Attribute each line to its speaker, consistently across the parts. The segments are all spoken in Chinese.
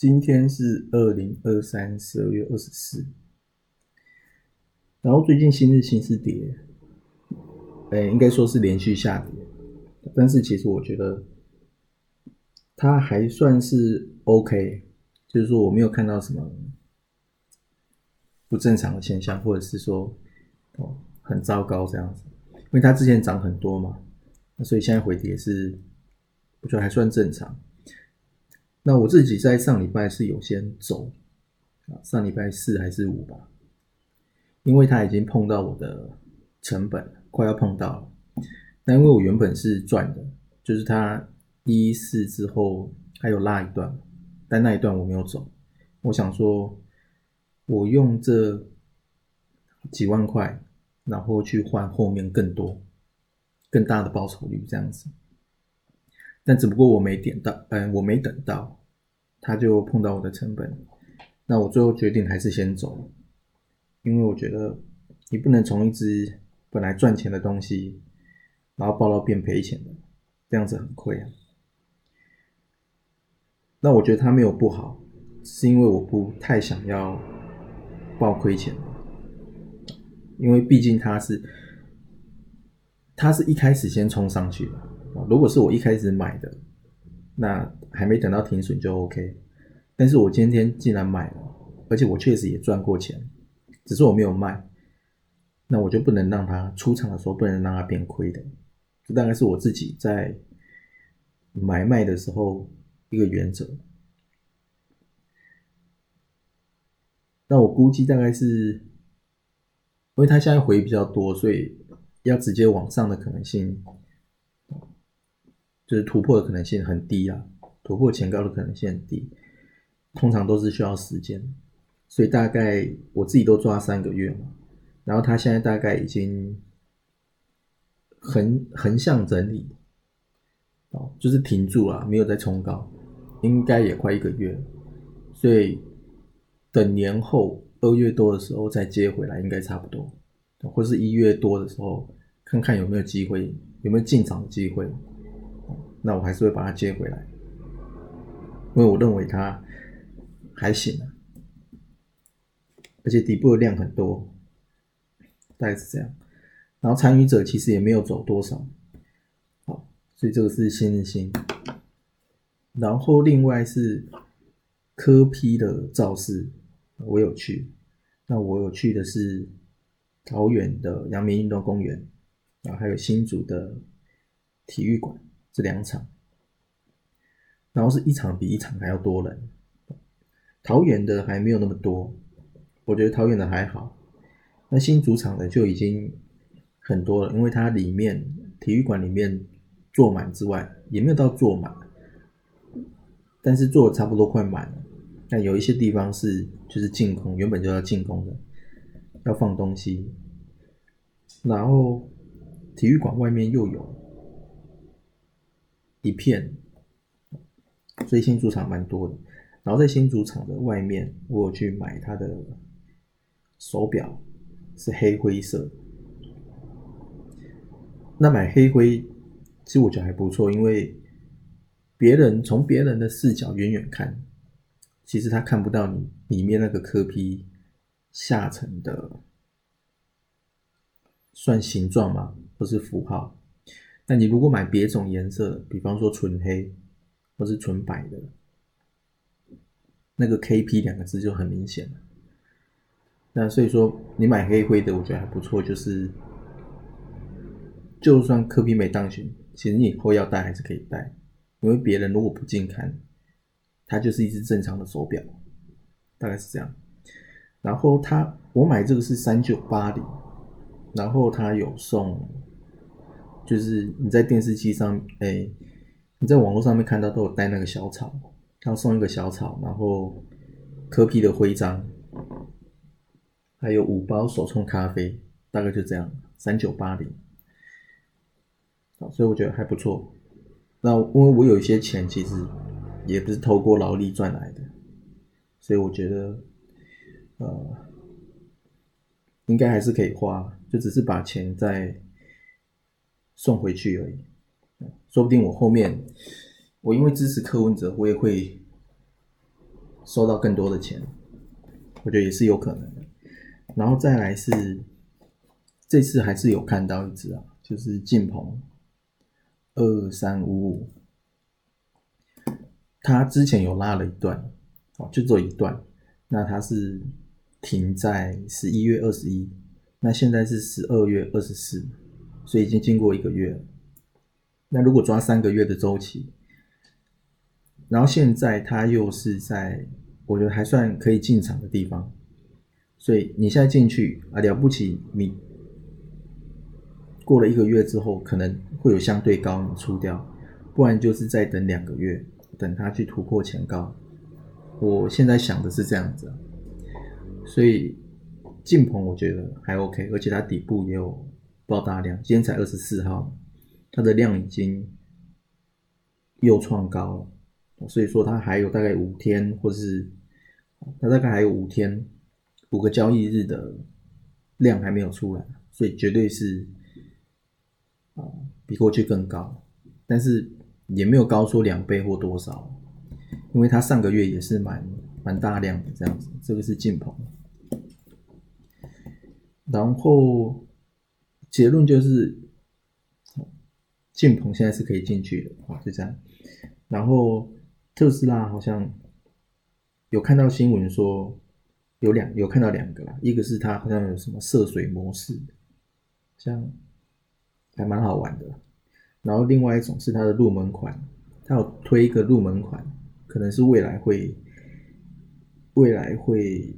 Speaker 1: 今天是二零二三十二月二十四，然后最近新日新是跌，哎，应该说是连续下跌，但是其实我觉得它还算是 OK，就是说我没有看到什么不正常的现象，或者是说哦很糟糕这样子，因为它之前涨很多嘛，那所以现在回跌是我觉得还算正常。那我自己在上礼拜是有先走啊，上礼拜四还是五吧，因为它已经碰到我的成本，快要碰到了。那因为我原本是赚的，就是它一四之后还有拉一段，但那一段我没有走。我想说，我用这几万块，然后去换后面更多、更大的报酬率这样子。但只不过我没点到，嗯，我没等到，他就碰到我的成本，那我最后决定还是先走，因为我觉得你不能从一只本来赚钱的东西，然后报到变赔钱的，这样子很亏啊。那我觉得他没有不好，是因为我不太想要报亏钱，因为毕竟他是，他是一开始先冲上去的。如果是我一开始买的，那还没等到停损就 OK。但是我今天既然买了，而且我确实也赚过钱，只是我没有卖，那我就不能让它出场的时候不能让它变亏的。这大概是我自己在买卖的时候一个原则。那我估计大概是，因为它现在回比较多，所以要直接往上的可能性。就是突破的可能性很低啊，突破前高的可能性很低，通常都是需要时间，所以大概我自己都抓三个月嘛，然后它现在大概已经横横向整理，哦，就是停住了，没有再冲高，应该也快一个月，所以等年后二月多的时候再接回来，应该差不多，或是一月多的时候看看有没有机会，有没有进场的机会。那我还是会把它接回来，因为我认为它还行，而且底部的量很多，大概是这样。然后参与者其实也没有走多少，好，所以这个是新日新。然后另外是科批的造势，我有去。那我有去的是桃园的阳明运动公园，啊，还有新竹的体育馆。这两场，然后是一场比一场还要多人。桃园的还没有那么多，我觉得桃园的还好。那新主场的就已经很多了，因为它里面体育馆里面坐满之外，也没有到坐满，但是坐的差不多快满了。那有一些地方是就是进攻，原本就要进攻的，要放东西。然后体育馆外面又有。一片，所以新主场蛮多的。然后在新主场的外面，我有去买它的手表，是黑灰色。那买黑灰，其实我觉得还不错，因为别人从别人的视角远远看，其实他看不到你里面那个刻批下层的算形状吗？或是符号？那你如果买别种颜色，比方说纯黑或是纯白的，那个 KP 两个字就很明显了。那所以说你买黑灰的，我觉得还不错，就是就算科比没当选，其实你以后要戴还是可以戴，因为别人如果不近看，它就是一只正常的手表，大概是这样。然后它我买这个是三九八零，然后它有送。就是你在电视机上，哎，你在网络上面看到都有带那个小草，他送一个小草，然后科批的徽章，还有五包手冲咖啡，大概就这样，三九八零。所以我觉得还不错。那因为我有一些钱，其实也不是透过劳力赚来的，所以我觉得，呃，应该还是可以花，就只是把钱在送回去而已。说不定我后面，我因为支持柯文哲，我也会收到更多的钱，我觉得也是有可能的。然后再来是，这次还是有看到一只啊，就是晋鹏。二三五五，他之前有拉了一段，哦，就做一段，那他是停在十一月二十一，那现在是十二月二十四，所以已经经过一个月了。那如果抓三个月的周期，然后现在它又是在我觉得还算可以进场的地方，所以你现在进去啊，了不起你。过了一个月之后，可能会有相对高你出掉，不然就是再等两个月，等它去突破前高。我现在想的是这样子，所以进棚我觉得还 OK，而且它底部也有爆大量，今天才二十四号，它的量已经又创高了，所以说它还有大概五天，或是它大概还有五天五个交易日的量还没有出来，所以绝对是。啊，比过去更高，但是也没有高出两倍或多少，因为它上个月也是蛮蛮大量的这样子，这个是进棚，然后结论就是进棚现在是可以进去的啊，就这样，然后特斯拉好像有看到新闻说有两有看到两个啦，一个是它好像有什么涉水模式，像。还蛮好玩的，然后另外一种是它的入门款，它有推一个入门款，可能是未来会，未来会，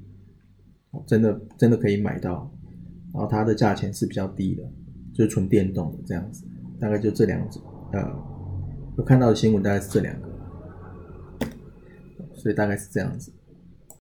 Speaker 1: 真的真的可以买到，然后它的价钱是比较低的，就是纯电动的这样子，大概就这两种，呃，我看到的新闻大概是这两个，所以大概是这样子。